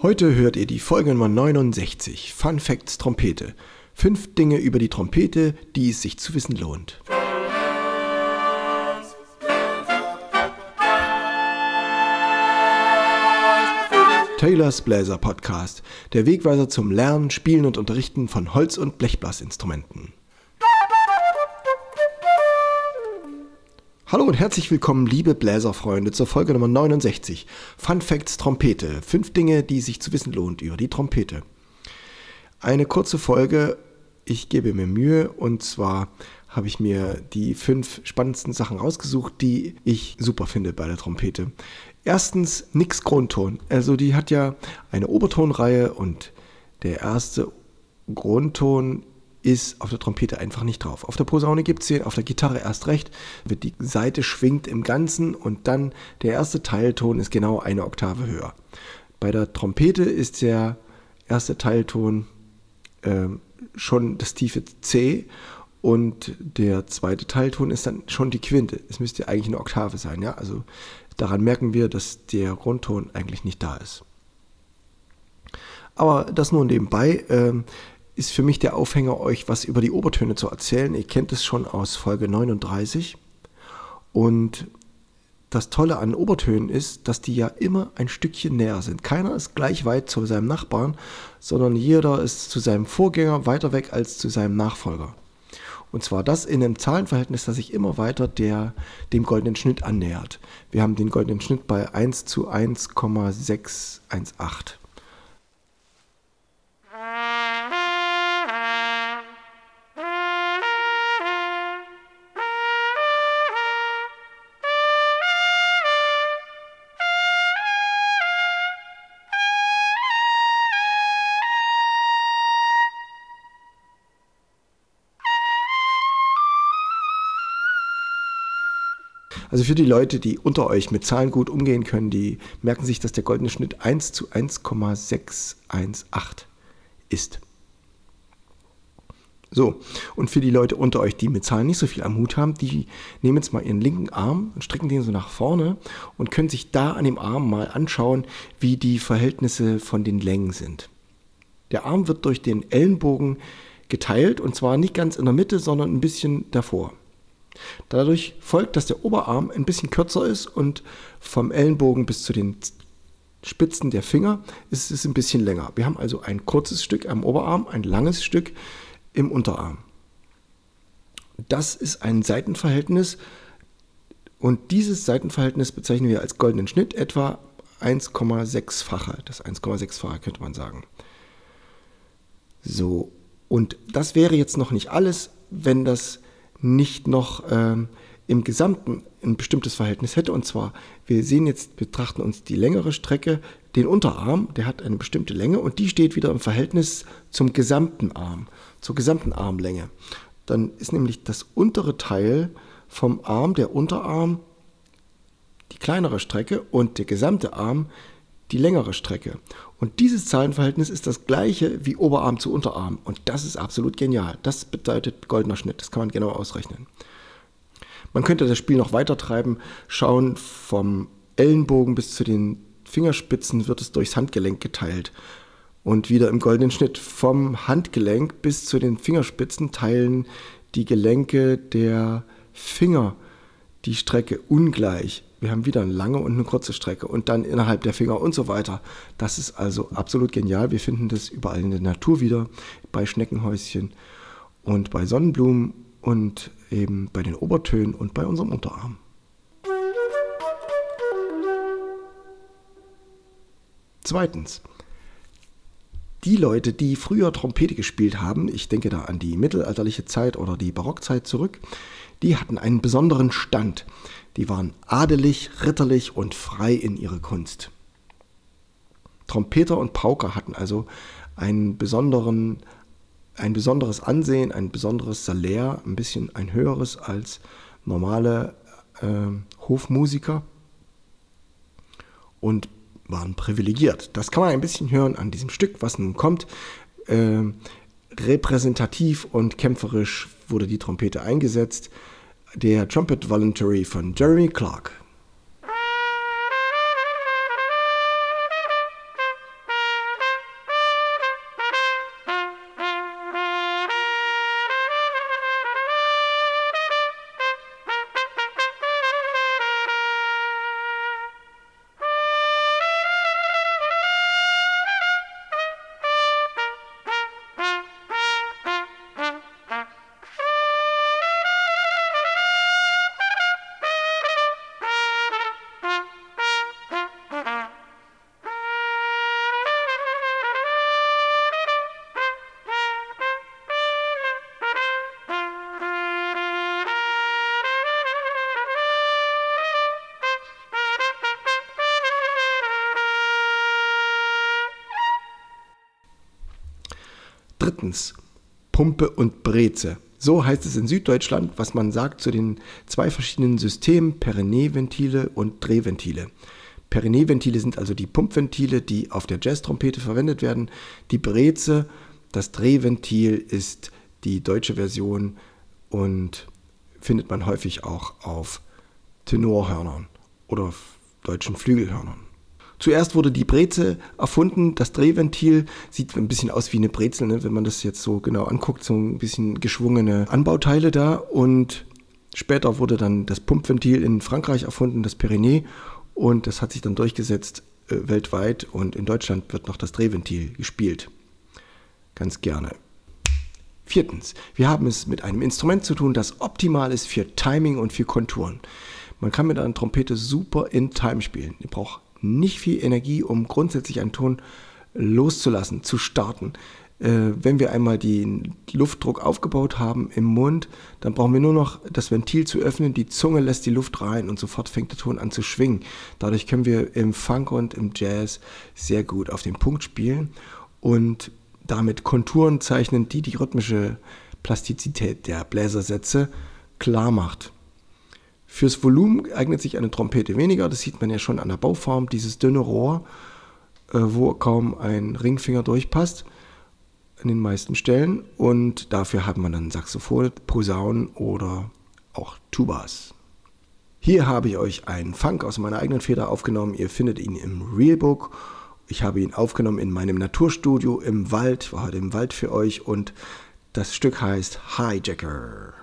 Heute hört ihr die Folge Nummer 69, Fun Facts Trompete. Fünf Dinge über die Trompete, die es sich zu wissen lohnt. Taylors Bläser Podcast, der Wegweiser zum Lernen, Spielen und Unterrichten von Holz- und Blechblasinstrumenten. Hallo und herzlich willkommen, liebe Bläserfreunde, zur Folge Nummer 69. Fun Facts Trompete. Fünf Dinge, die sich zu wissen lohnt über die Trompete. Eine kurze Folge, ich gebe mir Mühe und zwar habe ich mir die fünf spannendsten Sachen rausgesucht, die ich super finde bei der Trompete. Erstens nix Grundton. Also die hat ja eine Obertonreihe und der erste Grundton ist auf der Trompete einfach nicht drauf. Auf der Posaune gibt es den, auf der Gitarre erst recht, wird die Seite schwingt im Ganzen und dann der erste Teilton ist genau eine Oktave höher. Bei der Trompete ist der erste Teilton äh, schon das tiefe C und der zweite Teilton ist dann schon die Quinte. Es müsste eigentlich eine Oktave sein, ja. Also daran merken wir, dass der Grundton eigentlich nicht da ist. Aber das nur nebenbei. Ähm, ist für mich der Aufhänger, euch was über die Obertöne zu erzählen. Ihr kennt es schon aus Folge 39. Und das Tolle an Obertönen ist, dass die ja immer ein Stückchen näher sind. Keiner ist gleich weit zu seinem Nachbarn, sondern jeder ist zu seinem Vorgänger weiter weg als zu seinem Nachfolger. Und zwar das in einem Zahlenverhältnis, das sich immer weiter der, dem goldenen Schnitt annähert. Wir haben den goldenen Schnitt bei 1 zu 1,618. Also für die Leute, die unter euch mit Zahlen gut umgehen können, die merken sich, dass der goldene Schnitt 1 zu 1,618 ist. So, und für die Leute unter euch, die mit Zahlen nicht so viel am Hut haben, die nehmen jetzt mal ihren linken Arm und strecken den so nach vorne und können sich da an dem Arm mal anschauen, wie die Verhältnisse von den Längen sind. Der Arm wird durch den Ellenbogen geteilt und zwar nicht ganz in der Mitte, sondern ein bisschen davor. Dadurch folgt, dass der Oberarm ein bisschen kürzer ist und vom Ellenbogen bis zu den Spitzen der Finger ist es ein bisschen länger. Wir haben also ein kurzes Stück am Oberarm, ein langes Stück im Unterarm. Das ist ein Seitenverhältnis und dieses Seitenverhältnis bezeichnen wir als goldenen Schnitt etwa 1,6-fache. Das 1,6-fache könnte man sagen. So, und das wäre jetzt noch nicht alles, wenn das nicht noch ähm, im Gesamten ein bestimmtes Verhältnis hätte. Und zwar, wir sehen jetzt, betrachten uns die längere Strecke, den Unterarm, der hat eine bestimmte Länge und die steht wieder im Verhältnis zum gesamten Arm, zur gesamten Armlänge. Dann ist nämlich das untere Teil vom Arm, der Unterarm, die kleinere Strecke und der gesamte Arm die längere Strecke. Und dieses Zahlenverhältnis ist das gleiche wie Oberarm zu Unterarm. Und das ist absolut genial. Das bedeutet goldener Schnitt. Das kann man genau ausrechnen. Man könnte das Spiel noch weiter treiben, schauen, vom Ellenbogen bis zu den Fingerspitzen wird es durchs Handgelenk geteilt. Und wieder im goldenen Schnitt. Vom Handgelenk bis zu den Fingerspitzen teilen die Gelenke der Finger die Strecke ungleich. Wir haben wieder eine lange und eine kurze Strecke und dann innerhalb der Finger und so weiter. Das ist also absolut genial. Wir finden das überall in der Natur wieder, bei Schneckenhäuschen und bei Sonnenblumen und eben bei den Obertönen und bei unserem Unterarm. Zweitens, die Leute, die früher Trompete gespielt haben, ich denke da an die mittelalterliche Zeit oder die Barockzeit zurück, die hatten einen besonderen Stand. Die waren adelig, ritterlich und frei in ihrer Kunst. Trompeter und Pauker hatten also einen besonderen, ein besonderes Ansehen, ein besonderes Salär, ein bisschen ein höheres als normale äh, Hofmusiker und waren privilegiert. Das kann man ein bisschen hören an diesem Stück, was nun kommt. Äh, repräsentativ und kämpferisch wurde die Trompete eingesetzt. Der Trumpet Voluntary von Jeremy Clark. Drittens, Pumpe und Breze. So heißt es in Süddeutschland, was man sagt zu den zwei verschiedenen Systemen, Perineeventile und Drehventile. Perineeventile sind also die Pumpventile, die auf der Jazztrompete verwendet werden. Die Breze, das Drehventil, ist die deutsche Version und findet man häufig auch auf Tenorhörnern oder deutschen Flügelhörnern. Zuerst wurde die Breze erfunden. Das Drehventil sieht ein bisschen aus wie eine Brezel, ne? wenn man das jetzt so genau anguckt. So ein bisschen geschwungene Anbauteile da. Und später wurde dann das Pumpventil in Frankreich erfunden, das Pyrenee. Und das hat sich dann durchgesetzt äh, weltweit. Und in Deutschland wird noch das Drehventil gespielt. Ganz gerne. Viertens, wir haben es mit einem Instrument zu tun, das optimal ist für Timing und für Konturen. Man kann mit einer Trompete super in Time spielen. Ihr braucht nicht viel Energie, um grundsätzlich einen Ton loszulassen, zu starten. Äh, wenn wir einmal den Luftdruck aufgebaut haben im Mund, dann brauchen wir nur noch das Ventil zu öffnen, die Zunge lässt die Luft rein und sofort fängt der Ton an zu schwingen. Dadurch können wir im Funk und im Jazz sehr gut auf den Punkt spielen und damit Konturen zeichnen, die die rhythmische Plastizität der Bläsersätze klar macht. Fürs Volumen eignet sich eine Trompete weniger, das sieht man ja schon an der Bauform, dieses dünne Rohr, äh, wo kaum ein Ringfinger durchpasst, an den meisten Stellen. Und dafür hat man dann Saxophon, Posaunen oder auch Tubas. Hier habe ich euch einen Funk aus meiner eigenen Feder aufgenommen. Ihr findet ihn im Realbook. Ich habe ihn aufgenommen in meinem Naturstudio im Wald, war heute im Wald für euch und das Stück heißt Hijacker.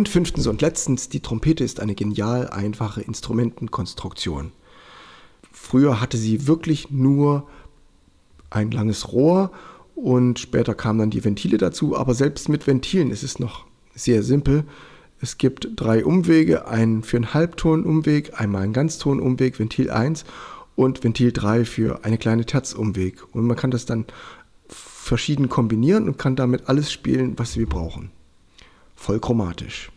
Und fünftens und letztens, die Trompete ist eine genial einfache Instrumentenkonstruktion. Früher hatte sie wirklich nur ein langes Rohr und später kamen dann die Ventile dazu, aber selbst mit Ventilen ist es noch sehr simpel. Es gibt drei Umwege, einen für einen Halbtonumweg, einmal einen Ganztonumweg, Ventil 1 und Ventil 3 für eine kleine Terzumweg. Und man kann das dann verschieden kombinieren und kann damit alles spielen, was wir brauchen voll chromatisch.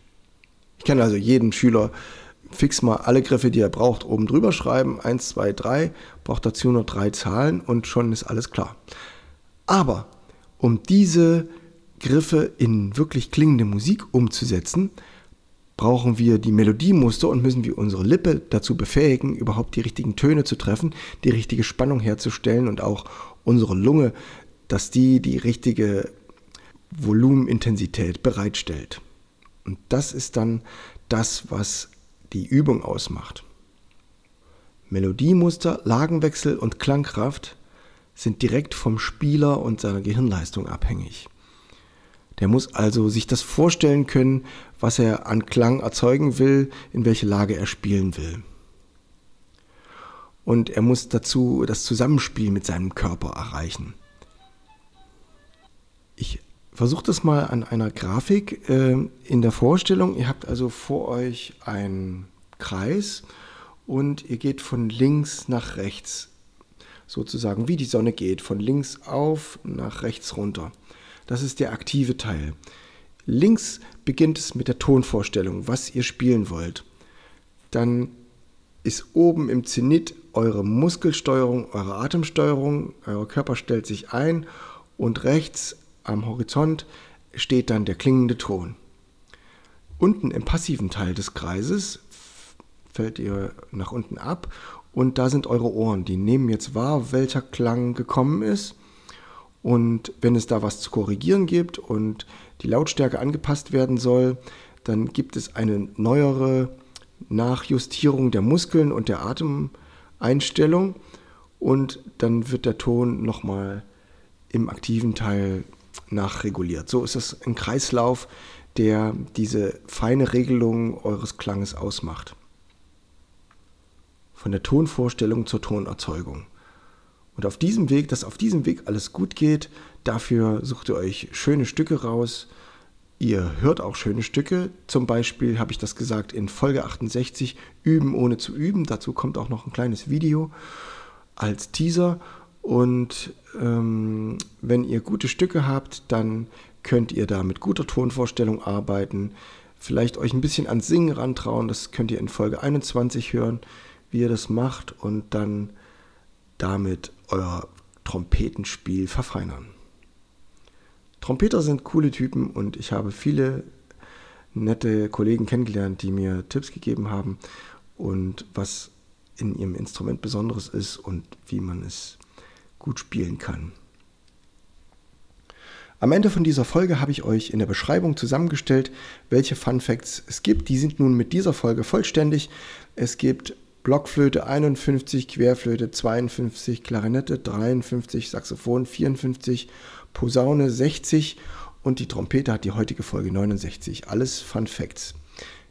Ich kann also jedem Schüler fix mal alle Griffe, die er braucht, oben drüber schreiben. 1, 2, 3, braucht dazu nur drei Zahlen und schon ist alles klar. Aber um diese Griffe in wirklich klingende Musik umzusetzen, brauchen wir die Melodiemuster und müssen wir unsere Lippe dazu befähigen, überhaupt die richtigen Töne zu treffen, die richtige Spannung herzustellen und auch unsere Lunge, dass die die richtige Volumenintensität bereitstellt. Und das ist dann das, was die Übung ausmacht. Melodiemuster, Lagenwechsel und Klangkraft sind direkt vom Spieler und seiner Gehirnleistung abhängig. Der muss also sich das vorstellen können, was er an Klang erzeugen will, in welche Lage er spielen will. Und er muss dazu das Zusammenspiel mit seinem Körper erreichen. Ich Versucht es mal an einer Grafik äh, in der Vorstellung. Ihr habt also vor euch einen Kreis und ihr geht von links nach rechts, sozusagen wie die Sonne geht, von links auf nach rechts runter. Das ist der aktive Teil. Links beginnt es mit der Tonvorstellung, was ihr spielen wollt. Dann ist oben im Zenit eure Muskelsteuerung, eure Atemsteuerung, euer Körper stellt sich ein und rechts am Horizont steht dann der klingende Ton. Unten im passiven Teil des Kreises fällt ihr nach unten ab und da sind eure Ohren. Die nehmen jetzt wahr, welcher Klang gekommen ist. Und wenn es da was zu korrigieren gibt und die Lautstärke angepasst werden soll, dann gibt es eine neuere Nachjustierung der Muskeln und der Atemeinstellung und dann wird der Ton nochmal im aktiven Teil nachreguliert. So ist es ein Kreislauf, der diese feine Regelung eures Klanges ausmacht. Von der Tonvorstellung zur Tonerzeugung. Und auf diesem Weg, dass auf diesem Weg alles gut geht, dafür sucht ihr euch schöne Stücke raus, Ihr hört auch schöne Stücke. Zum Beispiel habe ich das gesagt in Folge 68, Üben ohne zu üben. Dazu kommt auch noch ein kleines Video als Teaser. Und ähm, wenn ihr gute Stücke habt, dann könnt ihr da mit guter Tonvorstellung arbeiten. Vielleicht euch ein bisschen ans Singen rantrauen. Das könnt ihr in Folge 21 hören, wie ihr das macht. Und dann damit euer Trompetenspiel verfeinern. Trompeter sind coole Typen und ich habe viele nette Kollegen kennengelernt, die mir Tipps gegeben haben und was in ihrem Instrument Besonderes ist und wie man es gut spielen kann. Am Ende von dieser Folge habe ich euch in der Beschreibung zusammengestellt, welche Fun Facts es gibt. Die sind nun mit dieser Folge vollständig. Es gibt Blockflöte 51, Querflöte 52, Klarinette 53, Saxophon 54, Posaune 60 und die Trompete hat die heutige Folge 69. Alles Fun Facts.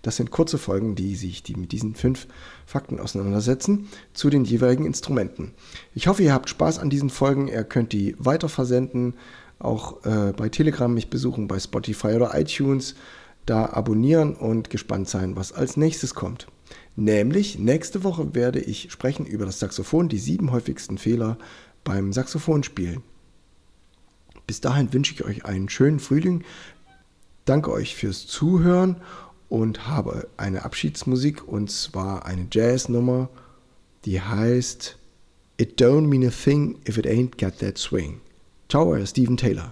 Das sind kurze Folgen, die sich die mit diesen fünf Fakten auseinandersetzen zu den jeweiligen Instrumenten. Ich hoffe, ihr habt Spaß an diesen Folgen. Ihr könnt die weiter versenden, auch äh, bei Telegram mich besuchen, bei Spotify oder iTunes. Da abonnieren und gespannt sein, was als nächstes kommt. Nämlich nächste Woche werde ich sprechen über das Saxophon, die sieben häufigsten Fehler beim Saxophonspielen. Bis dahin wünsche ich euch einen schönen Frühling. Danke euch fürs Zuhören und habe eine Abschiedsmusik und zwar eine Jazznummer, die heißt It Don't Mean a Thing If It Ain't Got That Swing. Ciao, euer Steven Taylor.